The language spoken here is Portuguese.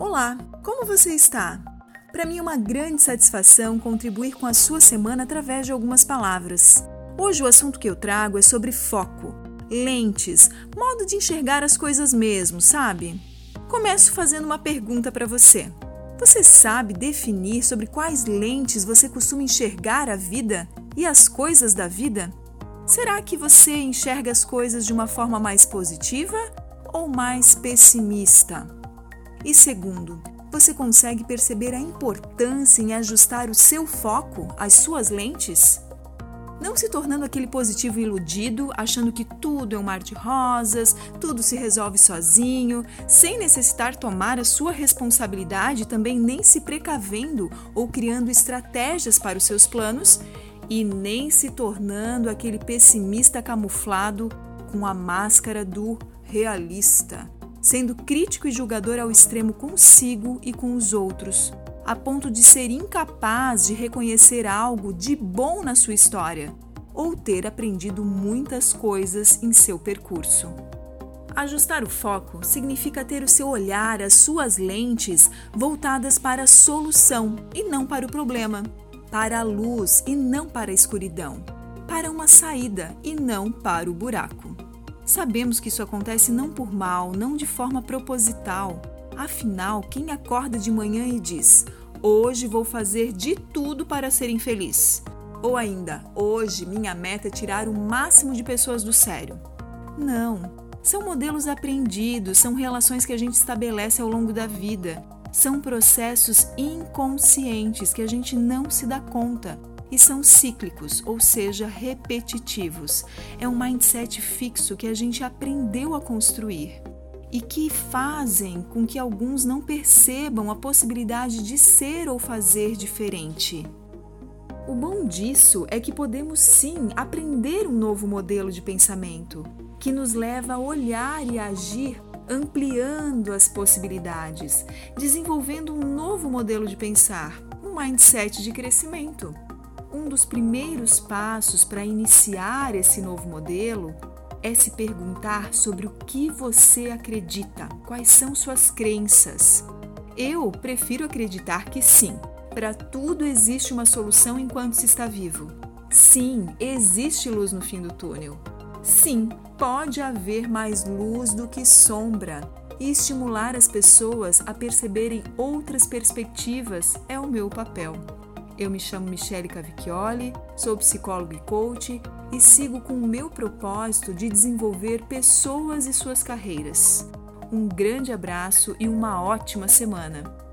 Olá, como você está? Para mim é uma grande satisfação contribuir com a sua semana através de algumas palavras. Hoje o assunto que eu trago é sobre foco, lentes, modo de enxergar as coisas mesmo, sabe? Começo fazendo uma pergunta para você. Você sabe definir sobre quais lentes você costuma enxergar a vida e as coisas da vida? Será que você enxerga as coisas de uma forma mais positiva ou mais pessimista? E segundo, você consegue perceber a importância em ajustar o seu foco, as suas lentes? Não se tornando aquele positivo iludido, achando que tudo é um mar de rosas, tudo se resolve sozinho, sem necessitar tomar a sua responsabilidade, também nem se precavendo ou criando estratégias para os seus planos, e nem se tornando aquele pessimista camuflado com a máscara do realista sendo crítico e julgador ao extremo consigo e com os outros, a ponto de ser incapaz de reconhecer algo de bom na sua história ou ter aprendido muitas coisas em seu percurso. Ajustar o foco significa ter o seu olhar, as suas lentes voltadas para a solução e não para o problema, para a luz e não para a escuridão, para uma saída e não para o buraco. Sabemos que isso acontece não por mal, não de forma proposital. Afinal, quem acorda de manhã e diz: Hoje vou fazer de tudo para ser infeliz? Ou ainda, hoje minha meta é tirar o máximo de pessoas do sério? Não. São modelos aprendidos, são relações que a gente estabelece ao longo da vida. São processos inconscientes que a gente não se dá conta e são cíclicos, ou seja, repetitivos. É um mindset fixo que a gente aprendeu a construir e que fazem com que alguns não percebam a possibilidade de ser ou fazer diferente. O bom disso é que podemos sim aprender um novo modelo de pensamento que nos leva a olhar e agir ampliando as possibilidades, desenvolvendo um novo modelo de pensar, um mindset de crescimento. Um dos primeiros passos para iniciar esse novo modelo é se perguntar sobre o que você acredita, quais são suas crenças. Eu prefiro acreditar que sim, para tudo existe uma solução enquanto se está vivo. Sim, existe luz no fim do túnel. Sim, pode haver mais luz do que sombra. E estimular as pessoas a perceberem outras perspectivas é o meu papel. Eu me chamo Michele Cavicchioli, sou psicóloga e coach e sigo com o meu propósito de desenvolver pessoas e suas carreiras. Um grande abraço e uma ótima semana!